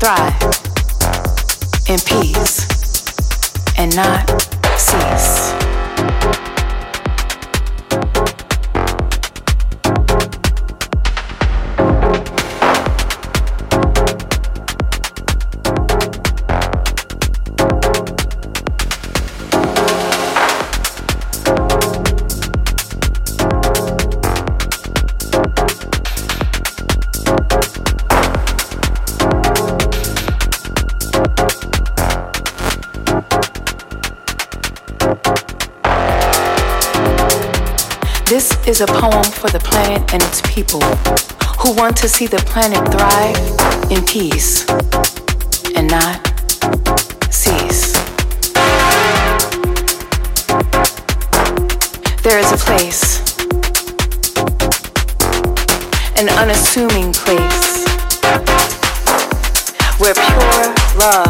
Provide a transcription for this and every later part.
thrive in peace and not cease. a poem for the planet and its people who want to see the planet thrive in peace and not cease. There is a place, an unassuming place, where pure love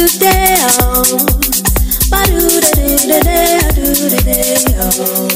do do do do do do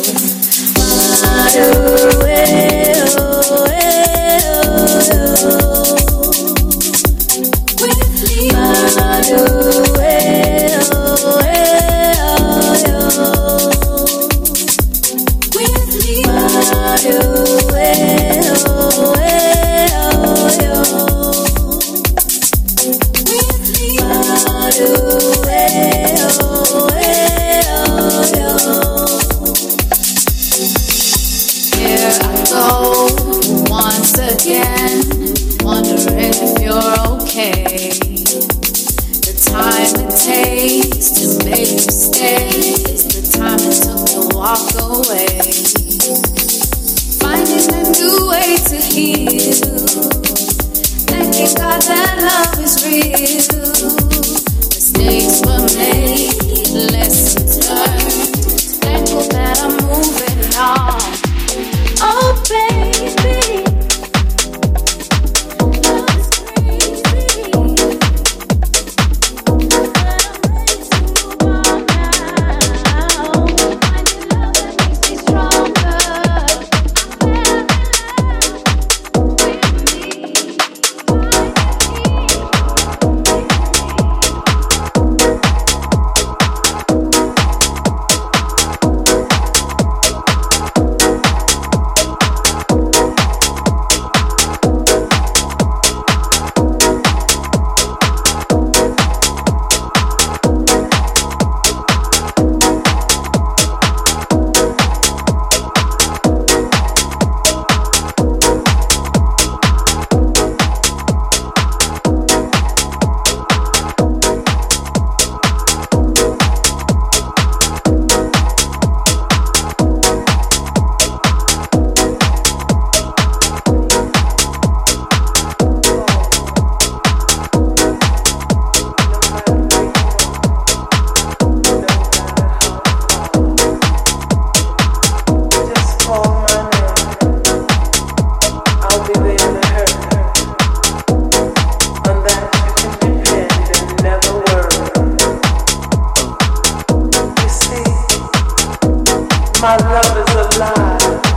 My love is alive.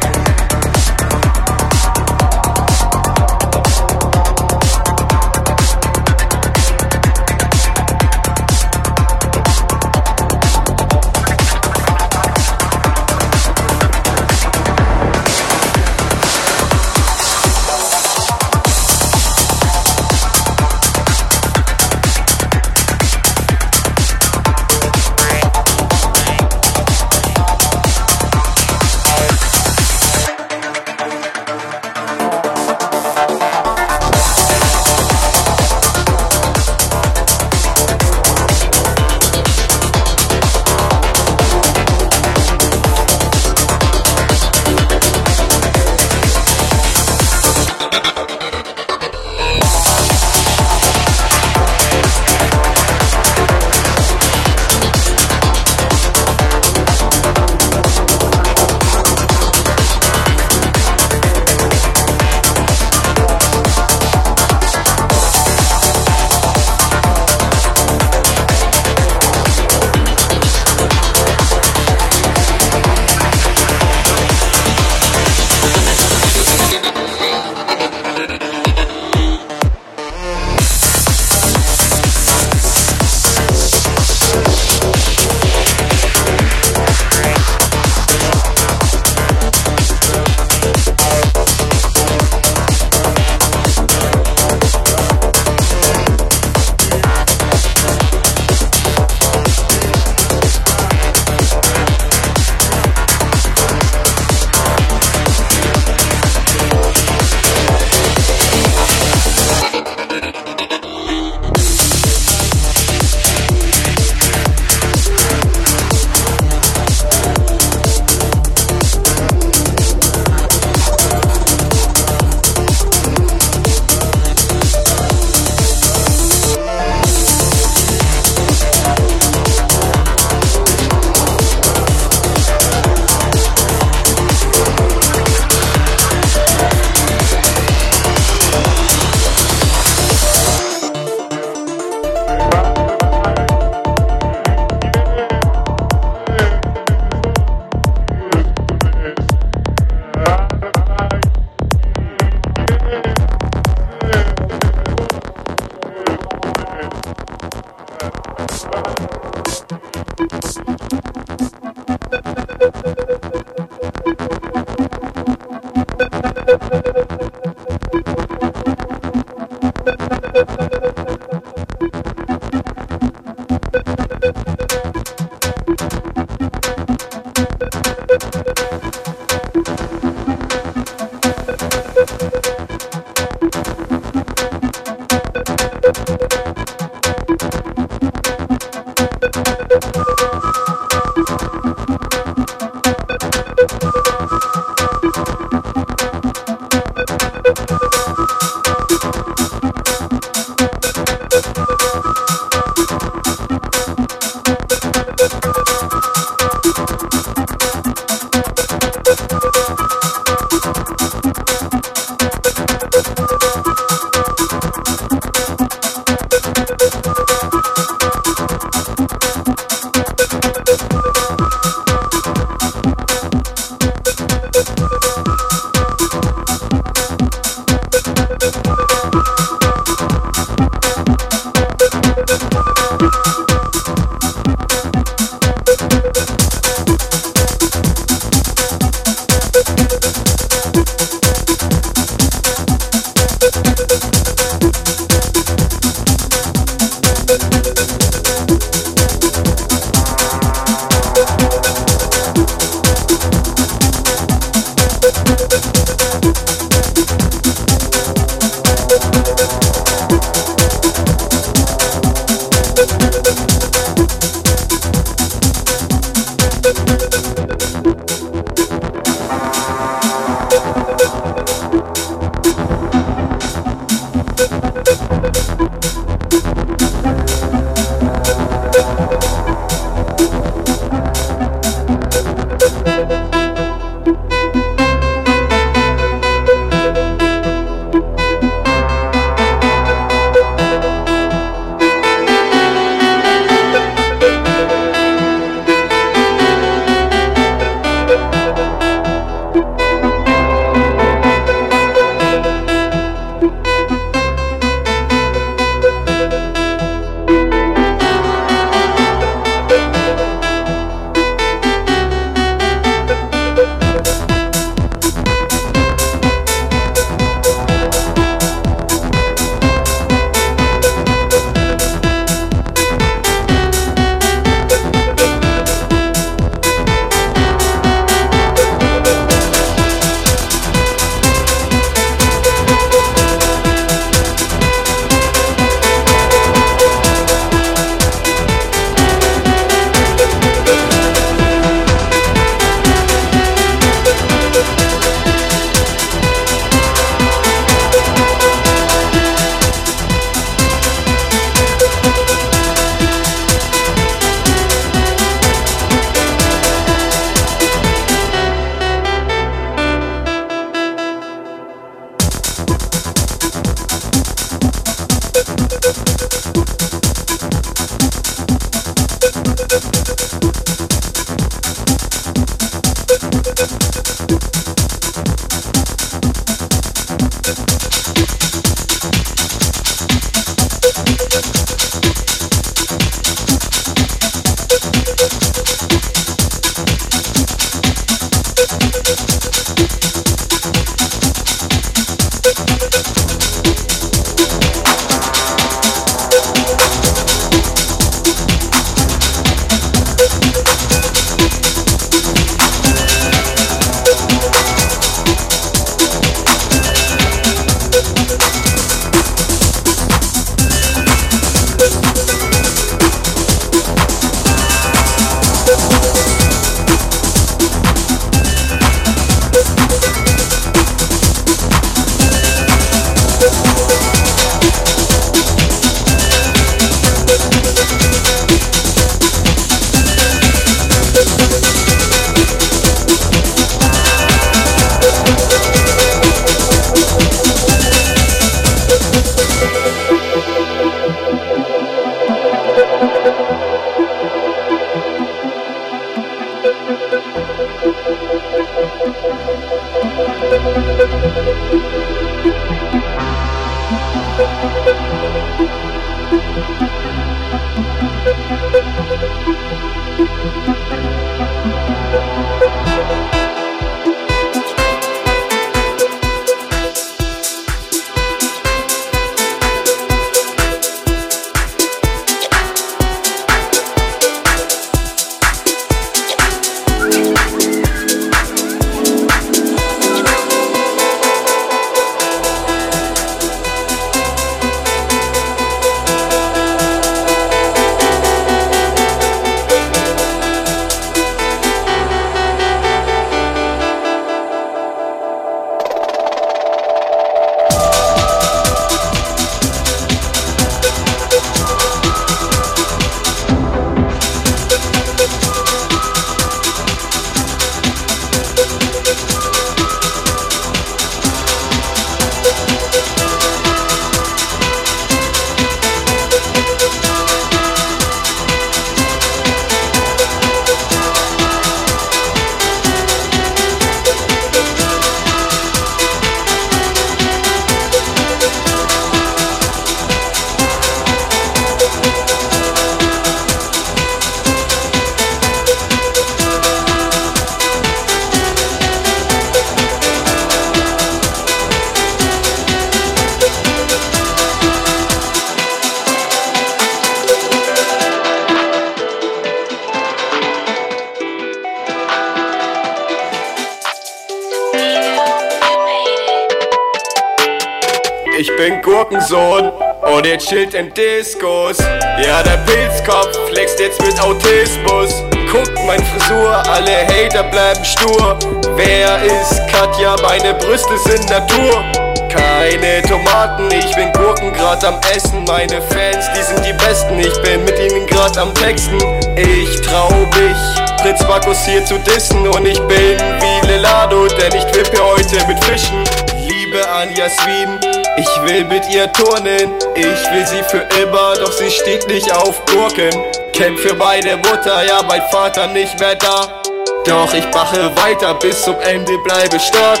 Bin Gurkensohn und ihr chillt in Diskos. Ja, der Pilzkopf flext jetzt mit Autismus. Guckt mein Frisur, alle Hater bleiben stur. Wer ist Katja? Meine Brüste sind Natur. Keine Tomaten, ich bin Gurken grad am Essen. Meine Fans, die sind die Besten, ich bin mit ihnen grad am Texten. Ich trau mich, Prinz Markus hier zu dissen. Und ich bin wie Lelado, denn ich trippe heute mit Fischen. Liebe an Jasmin, ich will mit ihr turnen. Ich will sie für immer, doch sie steht nicht auf Gurken. Kämpf für meine Mutter, ja, mein Vater nicht mehr da. Doch ich mache weiter, bis zum Ende bleibe stark.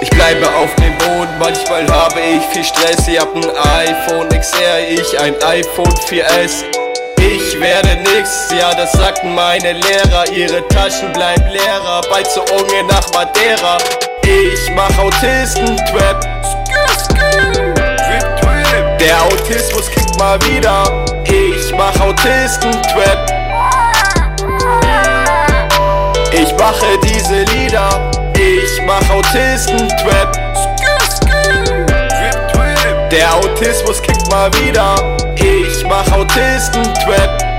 Ich bleibe auf dem Boden, manchmal habe ich viel Stress. Ich hab ein iPhone XR, ich ein iPhone 4S. Ich werde nix, ja, das sagten meine Lehrer. Ihre Taschen bleiben leerer, bald zur Unge nach Madeira. Ich mach Autisten-Trap. Der Autismus kickt mal wieder. Ich mach Autisten-Trap. Ich mache diese Lieder. Ich mach Autisten-Trap. Der Autismus kickt mal wieder. Ich mach Autisten-Trap.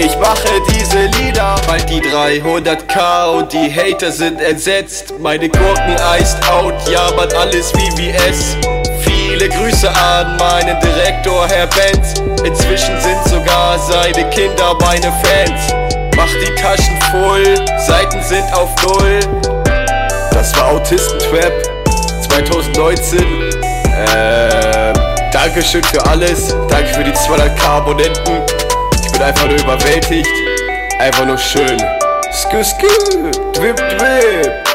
Ich mache diese Lieder, bald die 300k und die Hater sind entsetzt. Meine Gurken iced out, ja man alles VVS. Viele Grüße an meinen Direktor Herr Benz. Inzwischen sind sogar seine Kinder meine Fans. Mach die Taschen voll, Seiten sind auf Null. Das war Autistentrap 2019. Ähm, Dankeschön für alles. Danke für die 200k Abonnenten. Bin einfach nur überwältigt. Einfach nur schön. Skü skü, dwip dwip.